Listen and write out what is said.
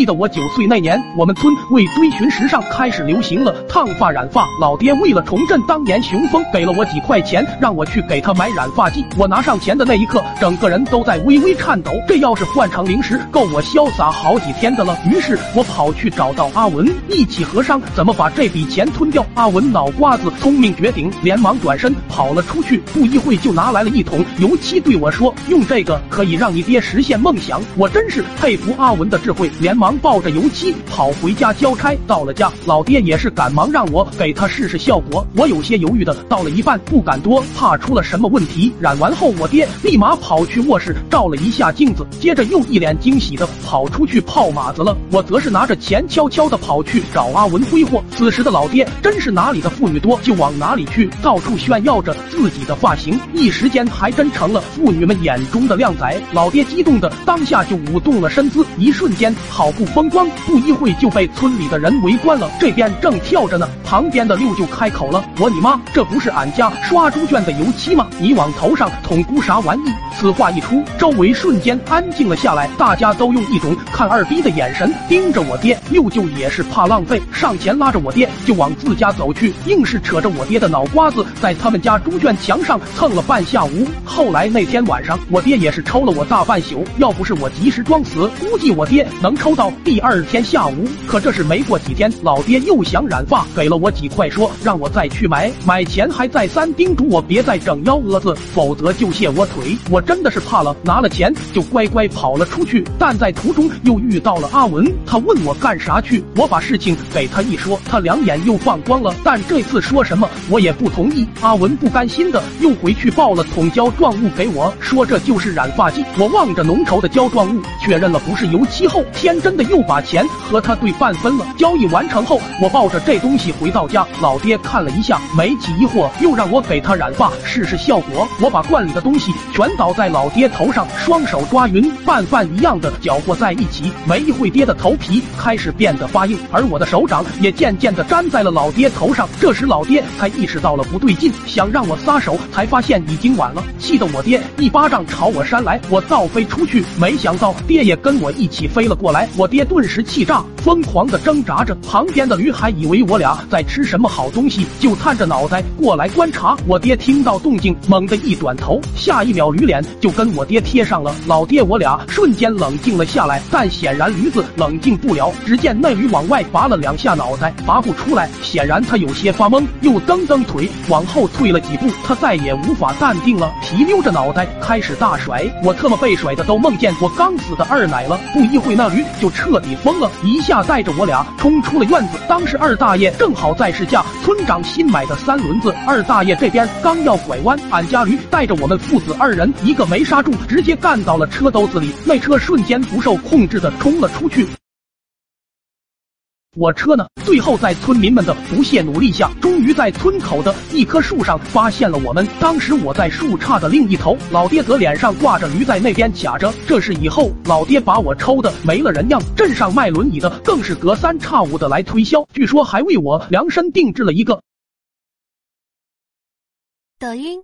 记得我九岁那年，我们村为追寻时尚，开始流行了烫发染发。老爹为了重振当年雄风，给了我几块钱，让我去给他买染发剂。我拿上钱的那一刻，整个人都在微微颤抖。这要是换成零食，够我潇洒好几天的了。于是我跑去找到阿文，一起合商怎么把这笔钱吞掉。阿文脑瓜子聪明绝顶，连忙转身跑了出去。不一会就拿来了一桶油漆，对我说：“用这个可以让你爹实现梦想。”我真是佩服阿文的智慧，连忙抱着油漆跑回家交差。到了家，老爹也是赶忙让我给他试试效果。我有些犹豫的到了一半，不敢多，怕出了什么问题。染完后，我爹立马跑去卧室照了一下镜子，接着又一脸惊喜的跑出去泡马子了。我则是拿着钱悄悄的跑去找阿文挥霍。此时的老爹真是哪里的妇女多就往哪里去，到处炫耀着自己的发型，一时间还真成了妇女们眼中的靓仔。老爹激动的当下就舞动了身姿，一瞬间好不风光。不一会就被村里的人围观了。这边正跳着呢，旁边的六舅开口了：“我你妈，这不是俺家刷猪圈的油漆吗？你往头上捅咕啥玩意？”此话一出，周围瞬间安静了下来，大家都用一种看二逼的眼神盯着我爹。六舅也是怕浪费，上前拉着我爹就往自家走去，硬是扯着我爹的脑瓜子，在他们家猪圈墙上蹭了半下午。后来那天晚上，我爹也是抽了我大半宿，要不是我及时装死，估计我爹能抽到第二天下午。可这是没过几天，老爹又想染发，给了我几块，说让我再去买，买前还再三叮嘱我别再整幺蛾子，否则就卸我腿。我真的是怕了，拿了钱就乖乖跑了出去。但在途中又遇到了阿文，他问我干啥去，我把事情给他一说，他两眼又放光了。但这次说什么我也不同意。阿文不甘心的又回去抱了桶胶状物给我，说这就是染发剂。我望着浓稠的胶状物，确认了不是油漆后，天真真的又把钱和他对半分了。交易完成后，我抱着这东西回到家，老爹看了一下，没起疑惑，又让我给他染发试试效果。我把罐里的东西全倒在老爹头上，双手抓匀，拌饭一样的搅和在一起。没一会，爹的头皮开始变得发硬，而我的手掌也渐渐的粘在了老爹头上。这时老爹才意识到了不对劲，想让我撒手，才发现已经晚了，气得我爹一巴掌朝我扇来，我倒飞出去，没想到爹也跟我一起飞了过来。我爹顿时气炸，疯狂的挣扎着。旁边的驴还以为我俩在吃什么好东西，就探着脑袋过来观察。我爹听到动静，猛地一转头，下一秒驴脸就跟我爹贴上了。老爹我俩瞬间冷静了下来，但显显然驴子冷静不了。只见那驴往外拔了两下脑袋，拔不出来，显然他有些发懵，又蹬蹬腿往后退了几步。他再也无法淡定了，提溜着脑袋开始大甩。我特么被甩的都梦见我刚死的二奶了。不一会，那驴就彻底疯了，一下带着我俩冲出了院子。当时二大爷正好在试驾村长新买的三轮子，二大爷这边刚要拐弯，俺家驴带着我们父子二人，一个没刹住，直接干到了车兜子里，那车瞬间不受控制的冲了出去。我车呢？最后在村民们的不懈努力下，终于在村口的一棵树上发现了我们。当时我在树杈的另一头，老爹则脸上挂着驴在那边卡着。这是以后老爹把我抽的没了人样，镇上卖轮椅的更是隔三差五的来推销，据说还为我量身定制了一个。抖音。